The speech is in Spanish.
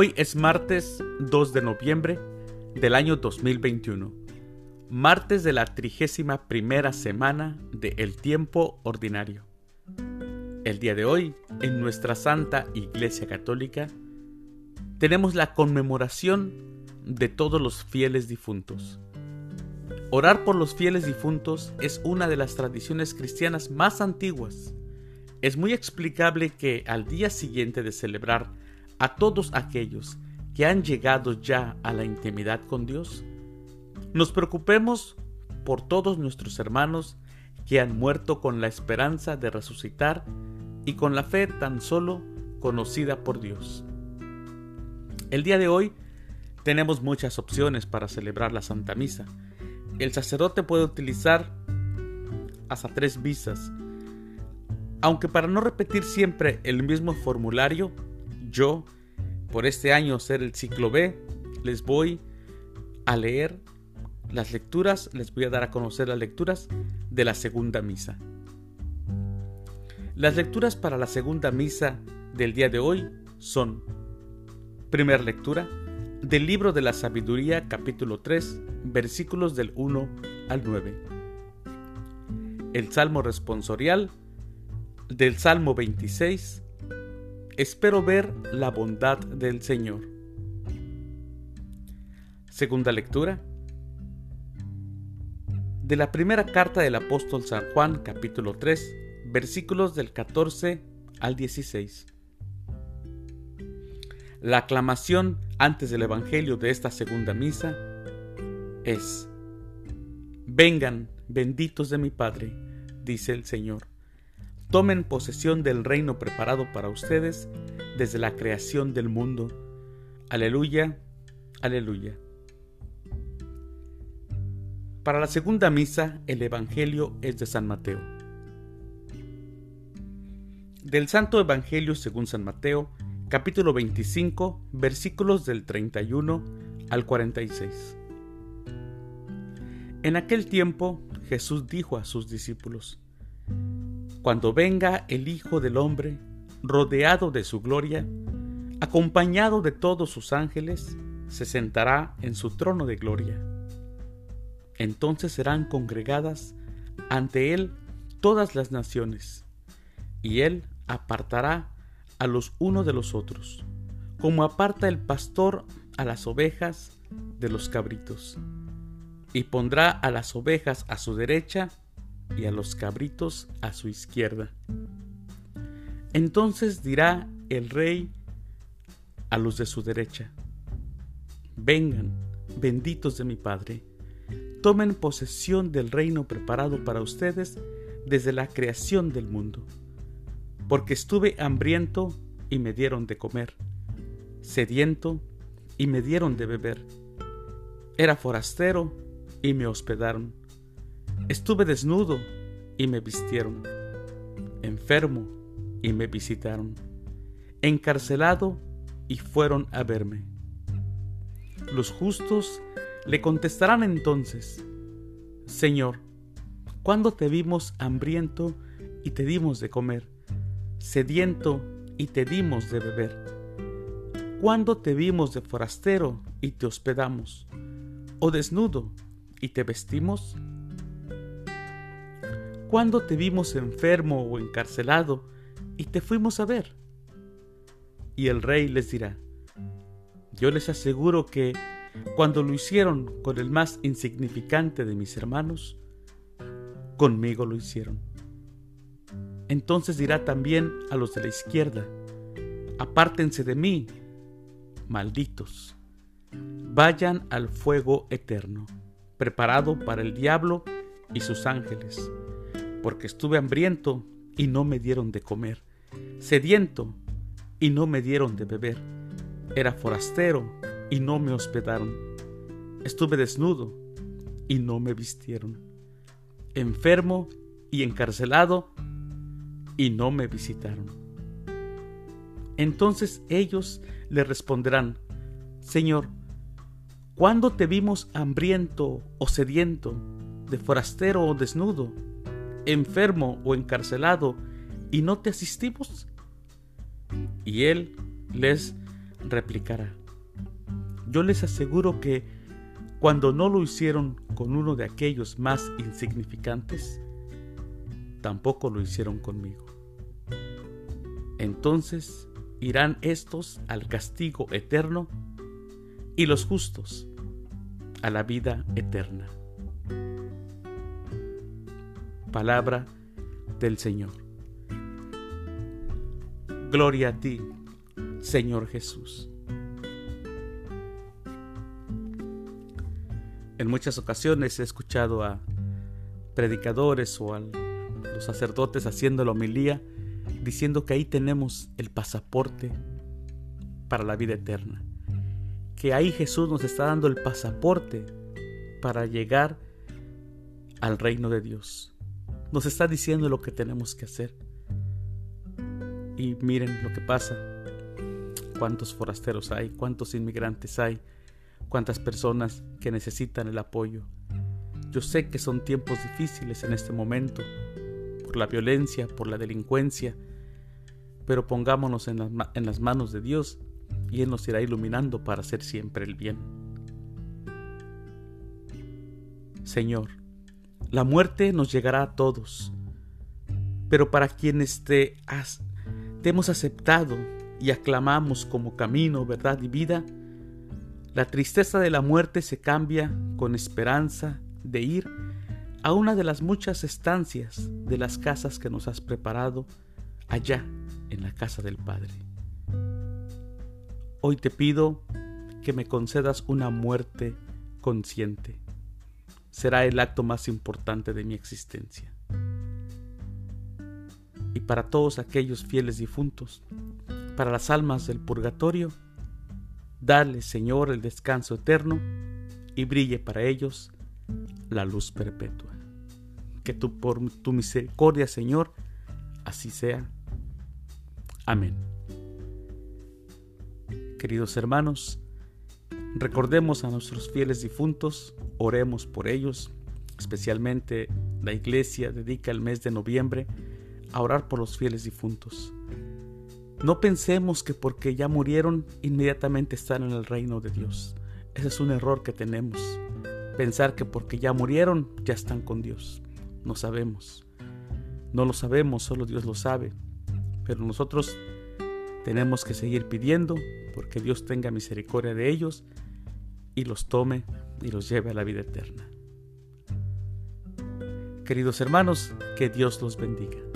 Hoy es martes 2 de noviembre del año 2021, martes de la trigésima primera semana de El Tiempo Ordinario. El día de hoy, en nuestra Santa Iglesia Católica, tenemos la conmemoración de todos los fieles difuntos. Orar por los fieles difuntos es una de las tradiciones cristianas más antiguas. Es muy explicable que al día siguiente de celebrar a todos aquellos que han llegado ya a la intimidad con Dios, nos preocupemos por todos nuestros hermanos que han muerto con la esperanza de resucitar y con la fe tan solo conocida por Dios. El día de hoy tenemos muchas opciones para celebrar la Santa Misa. El sacerdote puede utilizar hasta tres visas, aunque para no repetir siempre el mismo formulario, yo, por este año ser el ciclo B, les voy a leer las lecturas, les voy a dar a conocer las lecturas de la segunda misa. Las lecturas para la segunda misa del día de hoy son, primera lectura, del libro de la sabiduría capítulo 3, versículos del 1 al 9. El Salmo responsorial del Salmo 26, espero ver la bondad del Señor. Segunda lectura de la primera carta del apóstol San Juan capítulo 3 versículos del 14 al 16. La aclamación antes del Evangelio de esta segunda misa es, Vengan, benditos de mi Padre, dice el Señor tomen posesión del reino preparado para ustedes desde la creación del mundo. Aleluya, aleluya. Para la segunda misa, el Evangelio es de San Mateo. Del Santo Evangelio según San Mateo, capítulo 25, versículos del 31 al 46. En aquel tiempo Jesús dijo a sus discípulos, cuando venga el Hijo del Hombre, rodeado de su gloria, acompañado de todos sus ángeles, se sentará en su trono de gloria. Entonces serán congregadas ante él todas las naciones, y él apartará a los unos de los otros, como aparta el pastor a las ovejas de los cabritos, y pondrá a las ovejas a su derecha y a los cabritos a su izquierda. Entonces dirá el rey a los de su derecha, vengan, benditos de mi Padre, tomen posesión del reino preparado para ustedes desde la creación del mundo, porque estuve hambriento y me dieron de comer, sediento y me dieron de beber, era forastero y me hospedaron Estuve desnudo y me vistieron, enfermo y me visitaron, encarcelado y fueron a verme. Los justos le contestarán entonces, Señor, ¿cuándo te vimos hambriento y te dimos de comer, sediento y te dimos de beber? ¿Cuándo te vimos de forastero y te hospedamos, o desnudo y te vestimos? ¿Cuándo te vimos enfermo o encarcelado y te fuimos a ver? Y el rey les dirá, yo les aseguro que cuando lo hicieron con el más insignificante de mis hermanos, conmigo lo hicieron. Entonces dirá también a los de la izquierda, apártense de mí, malditos, vayan al fuego eterno, preparado para el diablo y sus ángeles porque estuve hambriento y no me dieron de comer, sediento y no me dieron de beber, era forastero y no me hospedaron, estuve desnudo y no me vistieron, enfermo y encarcelado y no me visitaron. Entonces ellos le responderán, Señor, ¿cuándo te vimos hambriento o sediento, de forastero o desnudo? Enfermo o encarcelado y no te asistimos? Y él les replicará, yo les aseguro que cuando no lo hicieron con uno de aquellos más insignificantes, tampoco lo hicieron conmigo. Entonces irán estos al castigo eterno y los justos a la vida eterna. Palabra del Señor. Gloria a ti, Señor Jesús. En muchas ocasiones he escuchado a predicadores o a los sacerdotes haciendo la homilía diciendo que ahí tenemos el pasaporte para la vida eterna. Que ahí Jesús nos está dando el pasaporte para llegar al reino de Dios. Nos está diciendo lo que tenemos que hacer. Y miren lo que pasa. Cuántos forasteros hay, cuántos inmigrantes hay, cuántas personas que necesitan el apoyo. Yo sé que son tiempos difíciles en este momento, por la violencia, por la delincuencia, pero pongámonos en en las manos de Dios y Él nos irá iluminando para hacer siempre el bien. Señor, la muerte nos llegará a todos, pero para quienes te, has, te hemos aceptado y aclamamos como camino, verdad y vida, la tristeza de la muerte se cambia con esperanza de ir a una de las muchas estancias de las casas que nos has preparado allá en la casa del Padre. Hoy te pido que me concedas una muerte consciente. Será el acto más importante de mi existencia. Y para todos aquellos fieles difuntos, para las almas del purgatorio, Dale, Señor, el descanso eterno y brille para ellos la luz perpetua. Que tú por tu misericordia, Señor, así sea. Amén. Queridos hermanos, recordemos a nuestros fieles difuntos, oremos por ellos, especialmente la iglesia dedica el mes de noviembre a orar por los fieles difuntos. No pensemos que porque ya murieron inmediatamente están en el reino de Dios. Ese es un error que tenemos. Pensar que porque ya murieron ya están con Dios. No sabemos. No lo sabemos, solo Dios lo sabe. Pero nosotros tenemos que seguir pidiendo porque Dios tenga misericordia de ellos y los tome y los lleve a la vida eterna. Queridos hermanos, que Dios los bendiga.